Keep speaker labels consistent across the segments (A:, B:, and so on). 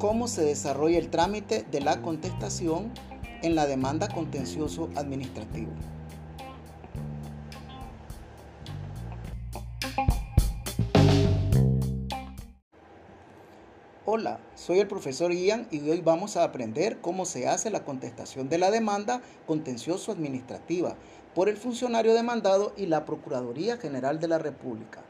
A: cómo se desarrolla el trámite de la contestación en la demanda contencioso administrativo. Hola, soy el profesor Ian y hoy vamos a aprender cómo se hace la contestación de la demanda contencioso administrativa por el funcionario demandado y la Procuraduría General de la República.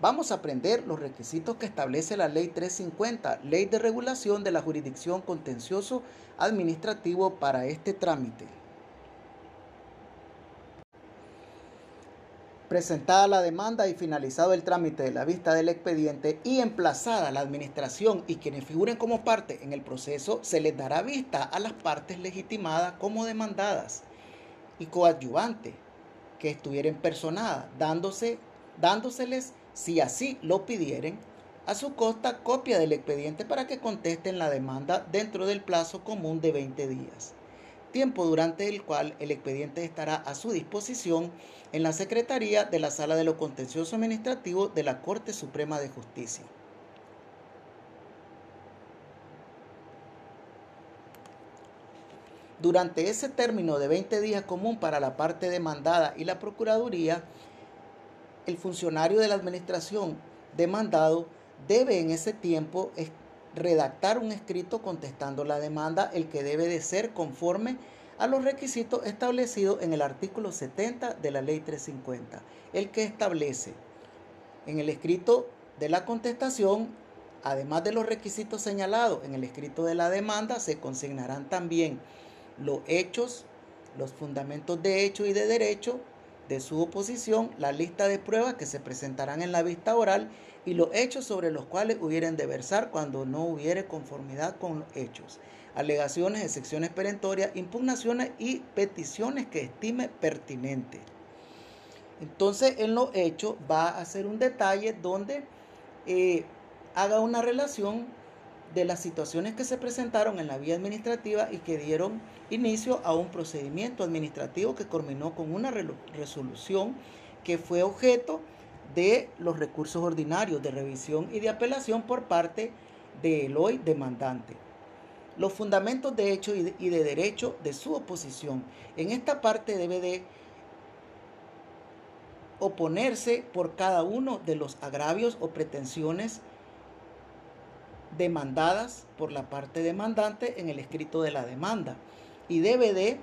A: Vamos a aprender los requisitos que establece la Ley 350, Ley de Regulación de la Jurisdicción Contencioso Administrativo para este trámite. Presentada la demanda y finalizado el trámite de la vista del expediente y emplazada la administración y quienes figuren como parte en el proceso, se les dará vista a las partes legitimadas como demandadas y coadyuvantes que estuvieran personadas, dándose, dándoseles si así lo pidieren, a su costa copia del expediente para que contesten la demanda dentro del plazo común de 20 días, tiempo durante el cual el expediente estará a su disposición en la Secretaría de la Sala de lo Contencioso Administrativo de la Corte Suprema de Justicia. Durante ese término de 20 días común para la parte demandada y la Procuraduría, el funcionario de la administración demandado debe en ese tiempo redactar un escrito contestando la demanda, el que debe de ser conforme a los requisitos establecidos en el artículo 70 de la ley 350, el que establece en el escrito de la contestación, además de los requisitos señalados en el escrito de la demanda, se consignarán también los hechos, los fundamentos de hecho y de derecho, de su oposición, la lista de pruebas que se presentarán en la vista oral y los hechos sobre los cuales hubieren de versar cuando no hubiere conformidad con los hechos, alegaciones, excepciones perentorias, impugnaciones y peticiones que estime pertinente. Entonces, en los hechos va a hacer un detalle donde eh, haga una relación de las situaciones que se presentaron en la vía administrativa y que dieron inicio a un procedimiento administrativo que culminó con una resolución que fue objeto de los recursos ordinarios de revisión y de apelación por parte del hoy demandante. Los fundamentos de hecho y de, derecho de su oposición. En esta parte debe de oponerse por cada uno de los agravios o pretensiones demandadas por la parte demandante en el escrito de la demanda y debe de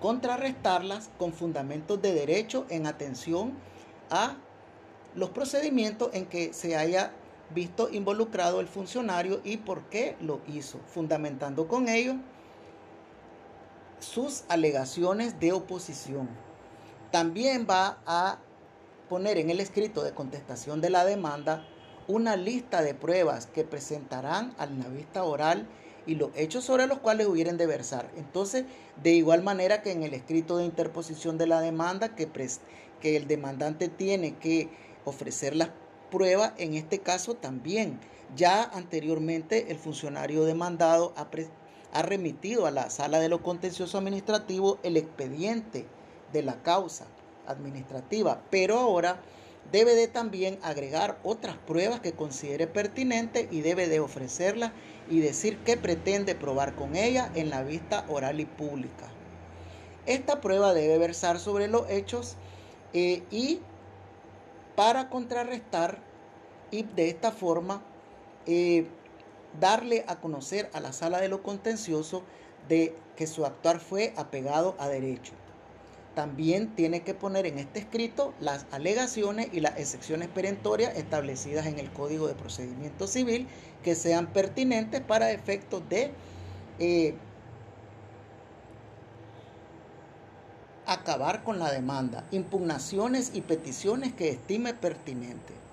A: contrarrestarlas con fundamentos de derecho en atención a los procedimientos en que se haya visto involucrado el funcionario y por qué lo hizo, fundamentando con ello sus alegaciones de oposición. También va a poner en el escrito de contestación de la demanda una lista de pruebas que presentarán a la vista oral y los hechos sobre los cuales hubieran de versar. Entonces, de igual manera que en el escrito de interposición de la demanda, que, que el demandante tiene que ofrecer las pruebas, en este caso también. Ya anteriormente el funcionario demandado ha, ha remitido a la sala de lo contencioso administrativo el expediente de la causa administrativa, pero ahora debe de también agregar otras pruebas que considere pertinentes y debe de ofrecerlas y decir qué pretende probar con ella en la vista oral y pública. Esta prueba debe versar sobre los hechos eh, y para contrarrestar y de esta forma eh, darle a conocer a la sala de lo contencioso de que su actuar fue apegado a derecho. También tiene que poner en este escrito las alegaciones y las excepciones perentorias establecidas en el Código de Procedimiento Civil que sean pertinentes para efectos de eh, acabar con la demanda, impugnaciones y peticiones que estime pertinentes.